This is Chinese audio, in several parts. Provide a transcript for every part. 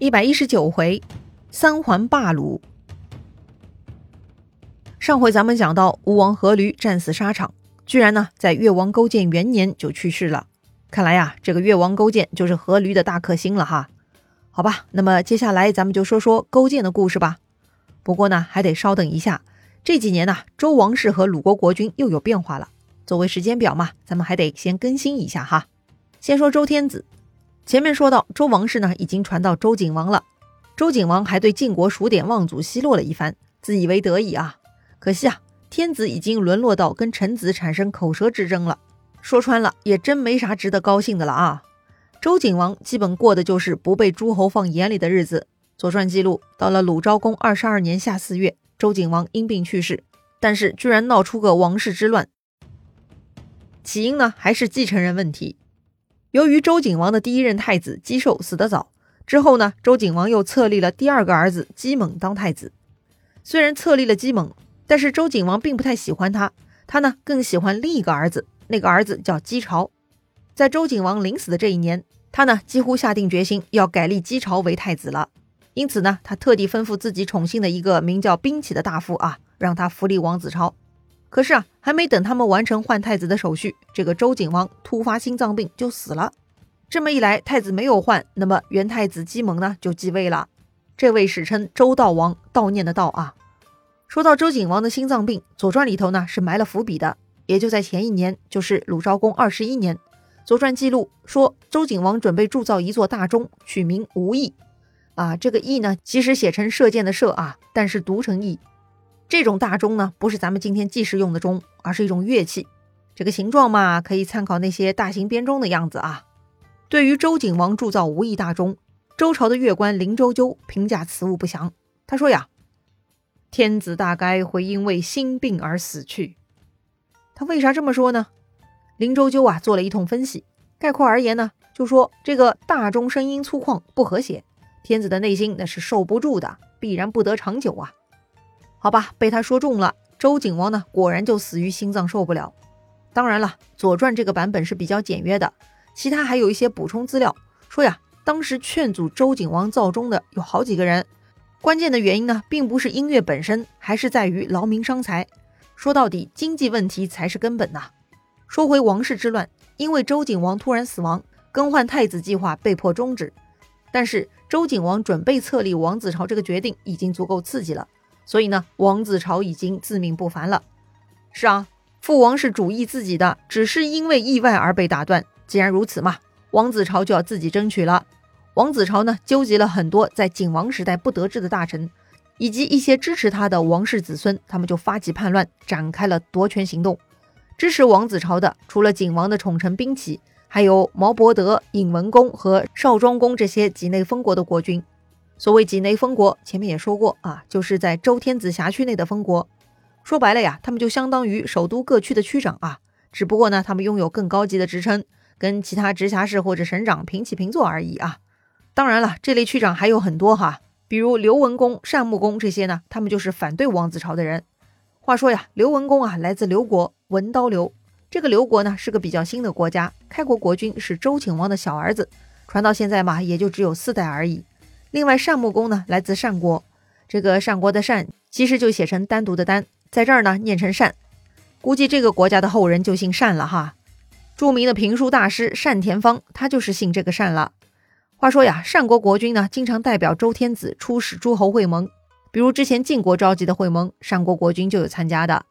一百一十九回，三环霸鲁。上回咱们讲到，吴王阖闾战死沙场，居然呢在越王勾践元年就去世了。看来呀，这个越王勾践就是阖闾的大克星了哈。好吧，那么接下来咱们就说说勾践的故事吧。不过呢，还得稍等一下，这几年呢，周王室和鲁国国君又有变化了。作为时间表嘛，咱们还得先更新一下哈。先说周天子。前面说到周王室呢，已经传到周景王了。周景王还对晋国数典忘祖奚落了一番，自以为得意啊。可惜啊，天子已经沦落到跟臣子产生口舌之争了。说穿了，也真没啥值得高兴的了啊。周景王基本过的就是不被诸侯放眼里的日子。左传记录，到了鲁昭公二十二年夏四月，周景王因病去世，但是居然闹出个王室之乱。起因呢，还是继承人问题。由于周景王的第一任太子姬寿死得早，之后呢，周景王又册立了第二个儿子姬猛当太子。虽然册立了姬猛，但是周景王并不太喜欢他，他呢更喜欢另一个儿子，那个儿子叫姬朝。在周景王临死的这一年，他呢几乎下定决心要改立姬朝为太子了。因此呢，他特地吩咐自己宠幸的一个名叫兵启的大夫啊，让他扶立王子朝。可是啊，还没等他们完成换太子的手续，这个周景王突发心脏病就死了。这么一来，太子没有换，那么元太子姬蒙呢就继位了。这位史称周悼王，悼念的悼啊。说到周景王的心脏病，《左传》里头呢是埋了伏笔的。也就在前一年，就是鲁昭公二十一年，《左传》记录说，周景王准备铸造一座大钟，取名无翼。啊，这个翼呢，其实写成射箭的射啊，但是读成翼。这种大钟呢，不是咱们今天计时用的钟，而是一种乐器。这个形状嘛，可以参考那些大型编钟的样子啊。对于周景王铸造无翼大钟，周朝的乐官林周鸠评价此物不详。他说呀：“天子大概会因为心病而死去。”他为啥这么说呢？林周鸠啊做了一通分析，概括而言呢，就说这个大钟声音粗犷不和谐，天子的内心那是受不住的，必然不得长久啊。好吧，被他说中了。周景王呢，果然就死于心脏受不了。当然了，《左传》这个版本是比较简约的，其他还有一些补充资料，说呀，当时劝阻周景王造钟的有好几个人。关键的原因呢，并不是音乐本身，还是在于劳民伤财。说到底，经济问题才是根本呐。说回王室之乱，因为周景王突然死亡，更换太子计划被迫终止。但是周景王准备册立王子朝这个决定已经足够刺激了。所以呢，王子朝已经自命不凡了。是啊，父王是主意自己的，只是因为意外而被打断。既然如此嘛，王子朝就要自己争取了。王子朝呢，纠集了很多在景王时代不得志的大臣，以及一些支持他的王室子孙，他们就发起叛乱，展开了夺权行动。支持王子朝的，除了景王的宠臣兵起，还有毛伯德、尹文公和少庄公这些畿内封国的国君。所谓畿内封国，前面也说过啊，就是在周天子辖区内的封国。说白了呀，他们就相当于首都各区的区长啊，只不过呢，他们拥有更高级的职称，跟其他直辖市或者省长平起平坐而已啊。当然了，这类区长还有很多哈，比如刘文公、单穆公这些呢，他们就是反对王子朝的人。话说呀，刘文公啊，来自刘国，文刀刘。这个刘国呢，是个比较新的国家，开国国君是周顷王的小儿子，传到现在嘛，也就只有四代而已。另外，单穆公呢，来自单国，这个单国的单其实就写成单独的单，在这儿呢念成单，估计这个国家的后人就姓单了哈。著名的评书大师单田芳，他就是姓这个单了。话说呀，单国国君呢，经常代表周天子出使诸侯会盟，比如之前晋国召集的会盟，单国国君就有参加的。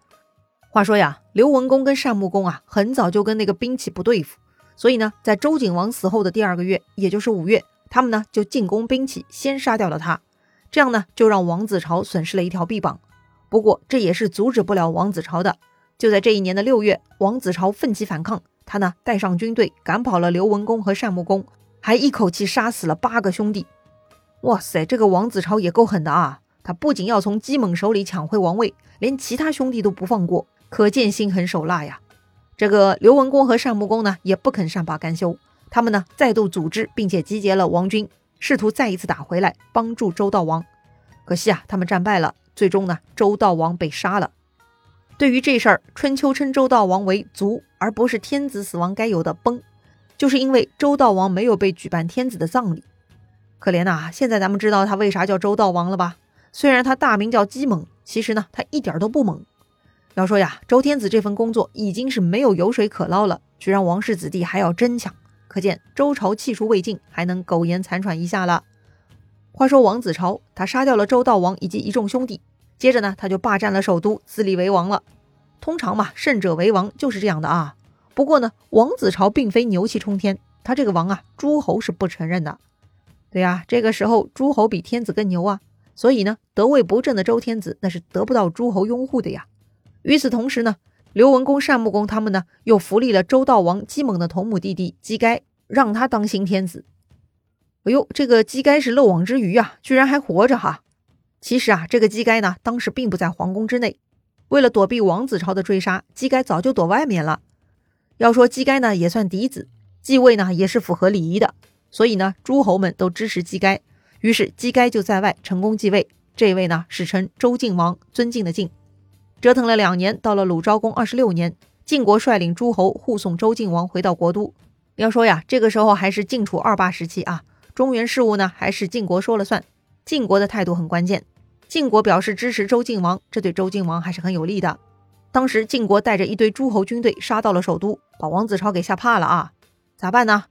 话说呀，刘文公跟单穆公啊，很早就跟那个兵器不对付，所以呢，在周景王死后的第二个月，也就是五月。他们呢就进攻兵器，先杀掉了他，这样呢就让王子朝损失了一条臂膀。不过这也是阻止不了王子朝的。就在这一年的六月，王子朝奋起反抗，他呢带上军队赶跑了刘文公和单穆公，还一口气杀死了八个兄弟。哇塞，这个王子朝也够狠的啊！他不仅要从姬猛手里抢回王位，连其他兄弟都不放过，可见心狠手辣呀。这个刘文公和单穆公呢也不肯善罢甘休。他们呢再度组织并且集结了王军，试图再一次打回来，帮助周悼王。可惜啊，他们战败了，最终呢，周悼王被杀了。对于这事儿，春秋称周悼王为卒，而不是天子死亡该有的崩，就是因为周悼王没有被举办天子的葬礼。可怜呐！现在咱们知道他为啥叫周悼王了吧？虽然他大名叫姬猛，其实呢，他一点都不猛。要说呀，周天子这份工作已经是没有油水可捞了，居然王室子弟还要争抢，可见周朝气数未尽，还能苟延残喘一下了。话说王子朝，他杀掉了周悼王以及一众兄弟，接着呢，他就霸占了首都，自立为王了。通常嘛，胜者为王就是这样的啊。不过呢，王子朝并非牛气冲天，他这个王啊，诸侯是不承认的。对呀，这个时候诸侯比天子更牛啊，所以呢，得位不正的周天子那是得不到诸侯拥护的呀。与此同时呢，刘文公、单穆公他们呢，又扶立了周悼王姬猛的同母弟弟姬该，让他当新天子。哎呦，这个姬该是漏网之鱼啊，居然还活着哈！其实啊，这个姬该呢，当时并不在皇宫之内，为了躲避王子朝的追杀，姬该早就躲外面了。要说姬该呢，也算嫡子，继位呢也是符合礼仪的。所以呢，诸侯们都支持姬该，于是姬该就在外成功继位。这位呢，史称周敬王，尊敬的敬。折腾了两年，到了鲁昭公二十六年，晋国率领诸侯护送周敬王回到国都。要说呀，这个时候还是晋楚二霸时期啊，中原事务呢还是晋国说了算。晋国的态度很关键，晋国表示支持周敬王，这对周敬王还是很有利的。当时晋国带着一堆诸侯军队杀到了首都，把王子超给吓怕了啊！咋办呢？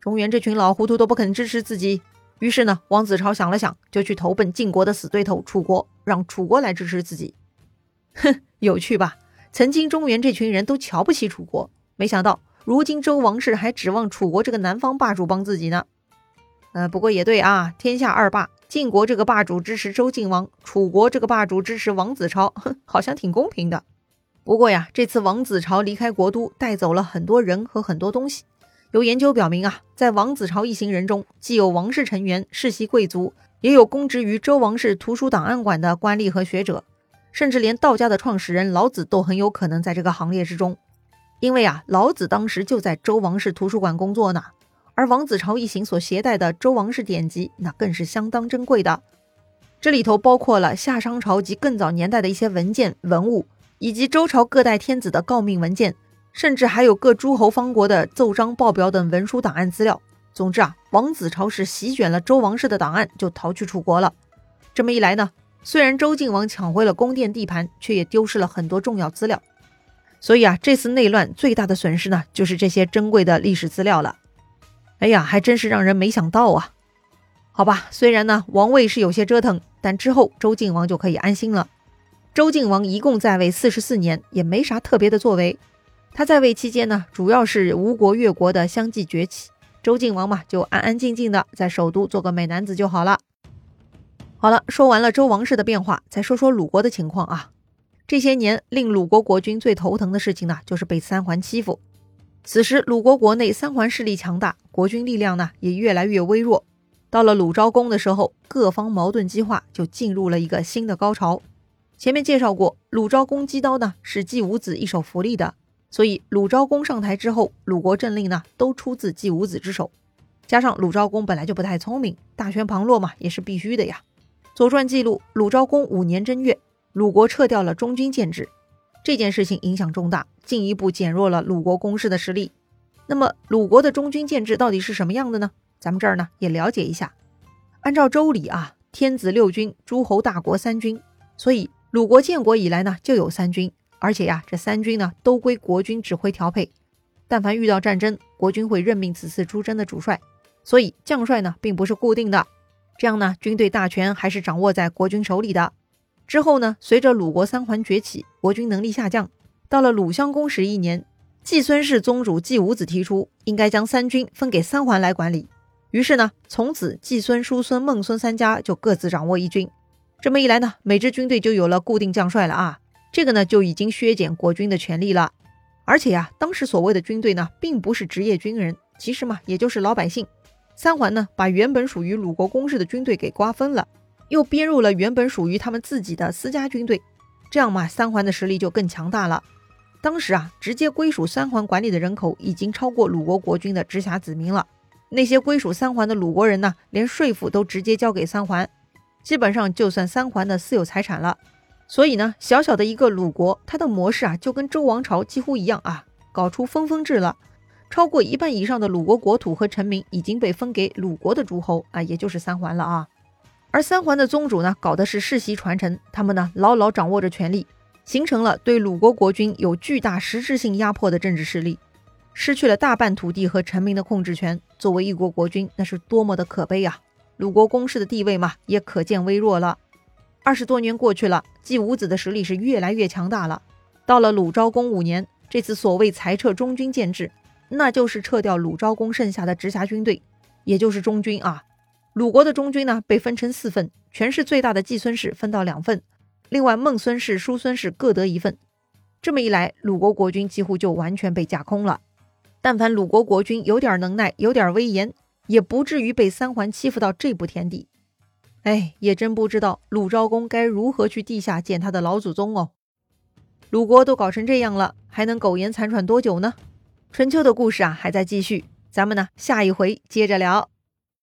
中原这群老糊涂都不肯支持自己，于是呢，王子超想了想，就去投奔晋国的死对头楚国，让楚国来支持自己。哼，有趣吧？曾经中原这群人都瞧不起楚国，没想到如今周王室还指望楚国这个南方霸主帮自己呢。呃，不过也对啊，天下二霸，晋国这个霸主支持周敬王，楚国这个霸主支持王子超，哼，好像挺公平的。不过呀，这次王子朝离开国都，带走了很多人和很多东西。有研究表明啊，在王子朝一行人中，既有王室成员、世袭贵族，也有供职于周王室图书档案馆的官吏和学者，甚至连道家的创始人老子都很有可能在这个行列之中。因为啊，老子当时就在周王室图书馆工作呢。而王子朝一行所携带的周王室典籍，那更是相当珍贵的。这里头包括了夏商朝及更早年代的一些文件文物，以及周朝各代天子的诰命文件。甚至还有各诸侯方国的奏章、报表等文书档案资料。总之啊，王子朝是席卷了周王室的档案，就逃去楚国了。这么一来呢，虽然周敬王抢回了宫殿地盘，却也丢失了很多重要资料。所以啊，这次内乱最大的损失呢，就是这些珍贵的历史资料了。哎呀，还真是让人没想到啊！好吧，虽然呢王位是有些折腾，但之后周敬王就可以安心了。周敬王一共在位四十四年，也没啥特别的作为。他在位期间呢，主要是吴国、越国的相继崛起，周敬王嘛就安安静静的在首都做个美男子就好了。好了，说完了周王室的变化，再说说鲁国的情况啊。这些年令鲁国国君最头疼的事情呢，就是被三桓欺负。此时鲁国国内三桓势力强大，国君力量呢也越来越微弱。到了鲁昭公的时候，各方矛盾激化，就进入了一个新的高潮。前面介绍过，鲁昭公姬刀呢是季武子一手扶立的。所以鲁昭公上台之后，鲁国政令呢都出自季武子之手。加上鲁昭公本来就不太聪明，大权旁落嘛也是必须的呀。左传记录，鲁昭公五年正月，鲁国撤掉了中军建制，这件事情影响重大，进一步减弱了鲁国攻势的实力。那么鲁国的中军建制到底是什么样的呢？咱们这儿呢也了解一下。按照周礼啊，天子六军，诸侯大国三军，所以鲁国建国以来呢就有三军。而且呀，这三军呢都归国君指挥调配。但凡遇到战争，国君会任命此次出征的主帅，所以将帅呢并不是固定的。这样呢，军队大权还是掌握在国君手里的。之后呢，随着鲁国三桓崛起，国军能力下降。到了鲁襄公十一年，季孙氏宗主季武子提出，应该将三军分给三桓来管理。于是呢，从此季孙、叔孙、孟孙三家就各自掌握一军。这么一来呢，每支军队就有了固定将帅了啊。这个呢就已经削减国军的权力了，而且呀，当时所谓的军队呢，并不是职业军人，其实嘛，也就是老百姓。三桓呢，把原本属于鲁国公室的军队给瓜分了，又编入了原本属于他们自己的私家军队，这样嘛，三桓的实力就更强大了。当时啊，直接归属三桓管理的人口已经超过鲁国国君的直辖子民了。那些归属三桓的鲁国人呢，连税赋都直接交给三桓，基本上就算三桓的私有财产了。所以呢，小小的一个鲁国，它的模式啊，就跟周王朝几乎一样啊，搞出分封制了。超过一半以上的鲁国国土和臣民已经被分给鲁国的诸侯啊，也就是三桓了啊。而三桓的宗主呢，搞的是世袭传承，他们呢牢牢掌握着权力，形成了对鲁国国君有巨大实质性压迫的政治势力，失去了大半土地和臣民的控制权。作为一国国君，那是多么的可悲啊！鲁国公室的地位嘛，也可见微弱了。二十多年过去了，季武子的实力是越来越强大了。到了鲁昭公五年，这次所谓裁撤中军建制，那就是撤掉鲁昭公剩下的直辖军队，也就是中军啊。鲁国的中军呢，被分成四份，权势最大的季孙氏分到两份，另外孟孙氏、叔孙氏各得一份。这么一来，鲁国国君几乎就完全被架空了。但凡鲁国国君有点能耐，有点威严，也不至于被三桓欺负到这步田地。哎，也真不知道鲁昭公该如何去地下见他的老祖宗哦。鲁国都搞成这样了，还能苟延残喘多久呢？春秋的故事啊，还在继续，咱们呢下一回接着聊。